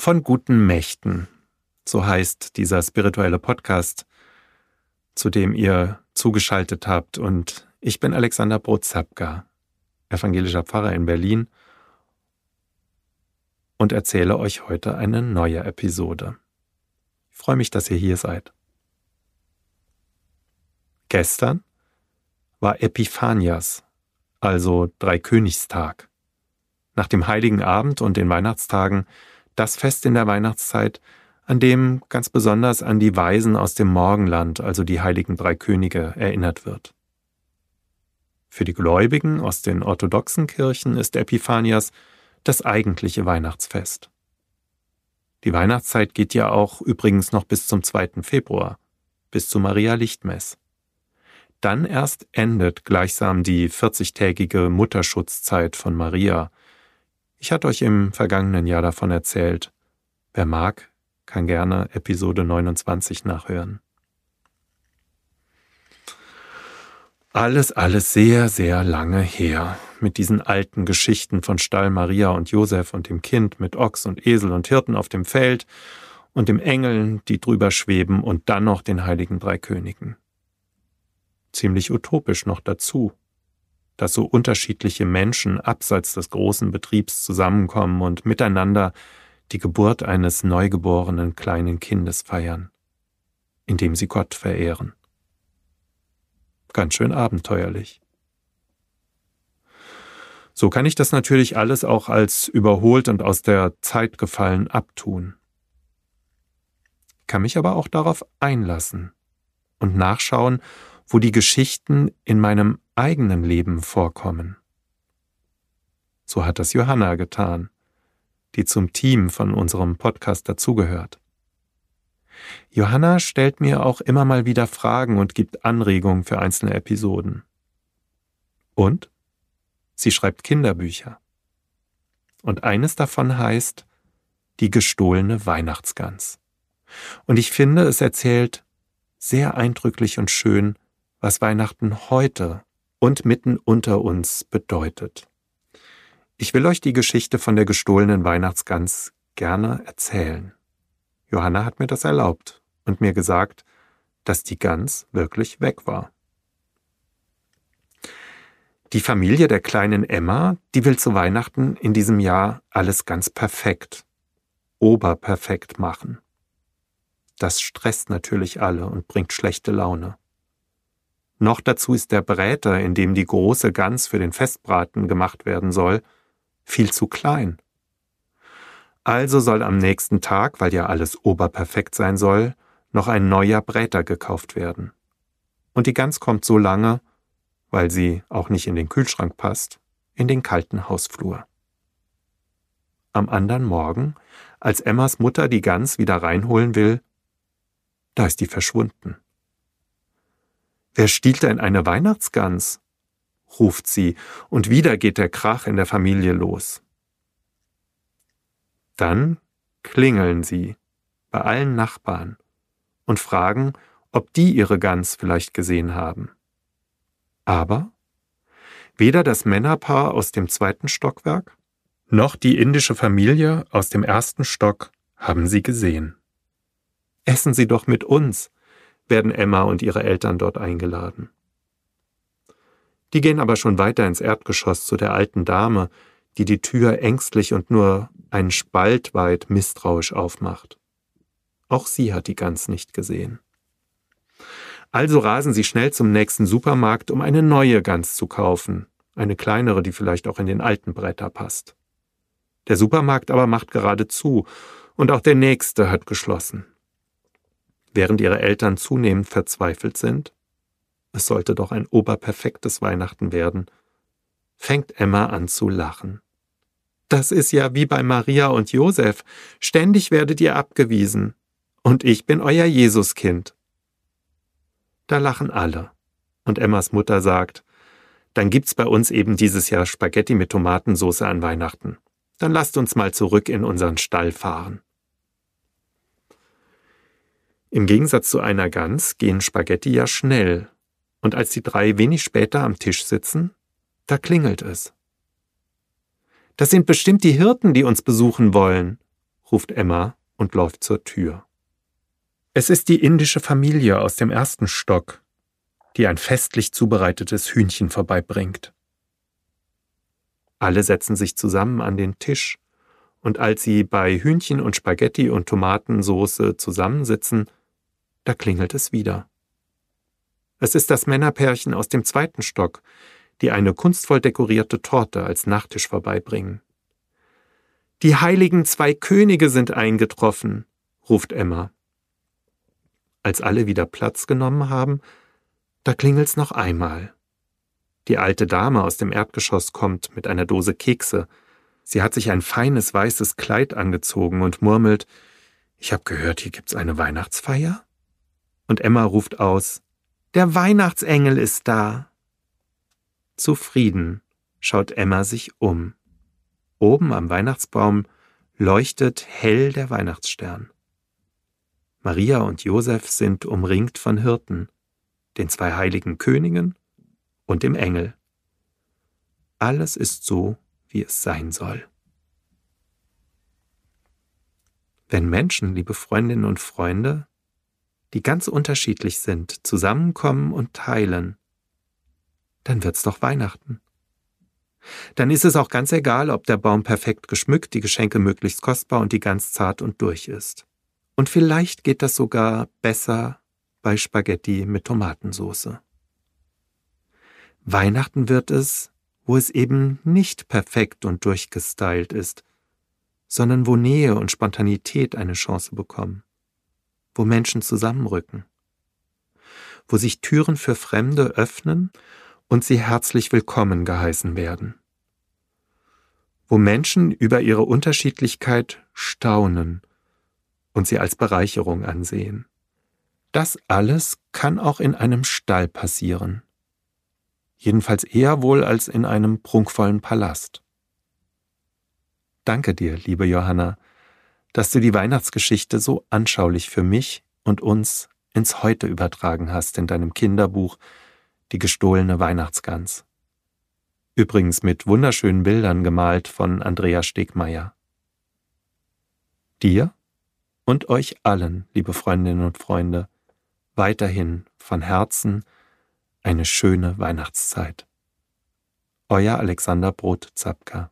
von guten Mächten. So heißt dieser spirituelle Podcast, zu dem ihr zugeschaltet habt. Und ich bin Alexander Brotzapka, evangelischer Pfarrer in Berlin und erzähle euch heute eine neue Episode. Ich freue mich, dass ihr hier seid. Gestern war Epiphanias, also Dreikönigstag. Nach dem Heiligen Abend und den Weihnachtstagen das Fest in der Weihnachtszeit, an dem ganz besonders an die Weisen aus dem Morgenland, also die heiligen drei Könige, erinnert wird. Für die Gläubigen aus den orthodoxen Kirchen ist Epiphanias das eigentliche Weihnachtsfest. Die Weihnachtszeit geht ja auch übrigens noch bis zum 2. Februar, bis zu Maria Lichtmess. Dann erst endet gleichsam die 40-tägige Mutterschutzzeit von Maria, ich hatte euch im vergangenen Jahr davon erzählt. Wer mag, kann gerne Episode 29 nachhören. Alles, alles sehr, sehr lange her. Mit diesen alten Geschichten von Stall Maria und Josef und dem Kind mit Ochs und Esel und Hirten auf dem Feld und dem Engeln, die drüber schweben und dann noch den heiligen drei Königen. Ziemlich utopisch noch dazu dass so unterschiedliche Menschen abseits des großen Betriebs zusammenkommen und miteinander die Geburt eines neugeborenen kleinen Kindes feiern, indem sie Gott verehren. Ganz schön abenteuerlich. So kann ich das natürlich alles auch als überholt und aus der Zeit gefallen abtun. Kann mich aber auch darauf einlassen und nachschauen, wo die Geschichten in meinem eigenen Leben vorkommen. So hat das Johanna getan, die zum Team von unserem Podcast dazugehört. Johanna stellt mir auch immer mal wieder Fragen und gibt Anregungen für einzelne Episoden. Und sie schreibt Kinderbücher. Und eines davon heißt Die gestohlene Weihnachtsgans. Und ich finde, es erzählt sehr eindrücklich und schön was Weihnachten heute und mitten unter uns bedeutet. Ich will euch die Geschichte von der gestohlenen Weihnachtsgans gerne erzählen. Johanna hat mir das erlaubt und mir gesagt, dass die Gans wirklich weg war. Die Familie der kleinen Emma, die will zu Weihnachten in diesem Jahr alles ganz perfekt, oberperfekt machen. Das stresst natürlich alle und bringt schlechte Laune. Noch dazu ist der Bräter, in dem die große Gans für den Festbraten gemacht werden soll, viel zu klein. Also soll am nächsten Tag, weil ja alles oberperfekt sein soll, noch ein neuer Bräter gekauft werden. Und die Gans kommt so lange, weil sie auch nicht in den Kühlschrank passt, in den kalten Hausflur. Am anderen Morgen, als Emmas Mutter die Gans wieder reinholen will, da ist die verschwunden. Wer stiehlt denn eine Weihnachtsgans? ruft sie, und wieder geht der Krach in der Familie los. Dann klingeln sie bei allen Nachbarn und fragen, ob die ihre Gans vielleicht gesehen haben. Aber weder das Männerpaar aus dem zweiten Stockwerk noch die indische Familie aus dem ersten Stock haben sie gesehen. Essen Sie doch mit uns, werden Emma und ihre Eltern dort eingeladen. Die gehen aber schon weiter ins Erdgeschoss zu der alten Dame, die die Tür ängstlich und nur einen Spalt weit misstrauisch aufmacht. Auch sie hat die Gans nicht gesehen. Also rasen sie schnell zum nächsten Supermarkt, um eine neue Gans zu kaufen, eine kleinere, die vielleicht auch in den alten Bretter passt. Der Supermarkt aber macht gerade zu, und auch der nächste hat geschlossen während ihre Eltern zunehmend verzweifelt sind? Es sollte doch ein oberperfektes Weihnachten werden. Fängt Emma an zu lachen. Das ist ja wie bei Maria und Josef. Ständig werdet ihr abgewiesen. Und ich bin euer Jesuskind. Da lachen alle. Und Emmas Mutter sagt, dann gibt's bei uns eben dieses Jahr Spaghetti mit Tomatensauce an Weihnachten. Dann lasst uns mal zurück in unseren Stall fahren. Im Gegensatz zu einer Gans gehen Spaghetti ja schnell, und als die drei wenig später am Tisch sitzen, da klingelt es. Das sind bestimmt die Hirten, die uns besuchen wollen, ruft Emma und läuft zur Tür. Es ist die indische Familie aus dem ersten Stock, die ein festlich zubereitetes Hühnchen vorbeibringt. Alle setzen sich zusammen an den Tisch, und als sie bei Hühnchen und Spaghetti und Tomatensoße zusammensitzen, da klingelt es wieder. Es ist das Männerpärchen aus dem zweiten Stock, die eine kunstvoll dekorierte Torte als Nachtisch vorbeibringen. Die heiligen zwei Könige sind eingetroffen, ruft Emma. Als alle wieder Platz genommen haben, da klingelt's noch einmal. Die alte Dame aus dem Erdgeschoss kommt mit einer Dose Kekse. Sie hat sich ein feines weißes Kleid angezogen und murmelt Ich hab gehört, hier gibt's eine Weihnachtsfeier? Und Emma ruft aus Der Weihnachtsengel ist da. Zufrieden schaut Emma sich um. Oben am Weihnachtsbaum leuchtet hell der Weihnachtsstern. Maria und Josef sind umringt von Hirten, den zwei heiligen Königen und dem Engel. Alles ist so, wie es sein soll. Wenn Menschen, liebe Freundinnen und Freunde, die ganz unterschiedlich sind, zusammenkommen und teilen, dann wird's doch Weihnachten dann ist es auch ganz egal, ob der Baum perfekt geschmückt, die Geschenke möglichst kostbar und die ganz zart und durch ist. Und vielleicht geht das sogar besser bei Spaghetti mit Tomatensauce. Weihnachten wird es, wo es eben nicht perfekt und durchgestylt ist, sondern wo Nähe und Spontanität eine Chance bekommen, wo Menschen zusammenrücken, wo sich Türen für Fremde öffnen und sie herzlich willkommen geheißen werden. Wo Menschen über ihre Unterschiedlichkeit staunen und sie als Bereicherung ansehen. Das alles kann auch in einem Stall passieren. Jedenfalls eher wohl als in einem prunkvollen Palast. Danke dir, liebe Johanna, dass du die Weihnachtsgeschichte so anschaulich für mich und uns ins Heute übertragen hast in deinem Kinderbuch die gestohlene Weihnachtsgans. Übrigens mit wunderschönen Bildern gemalt von Andrea Stegmeier. Dir und euch allen, liebe Freundinnen und Freunde, weiterhin von Herzen eine schöne Weihnachtszeit. Euer Alexander Brot-Zapka.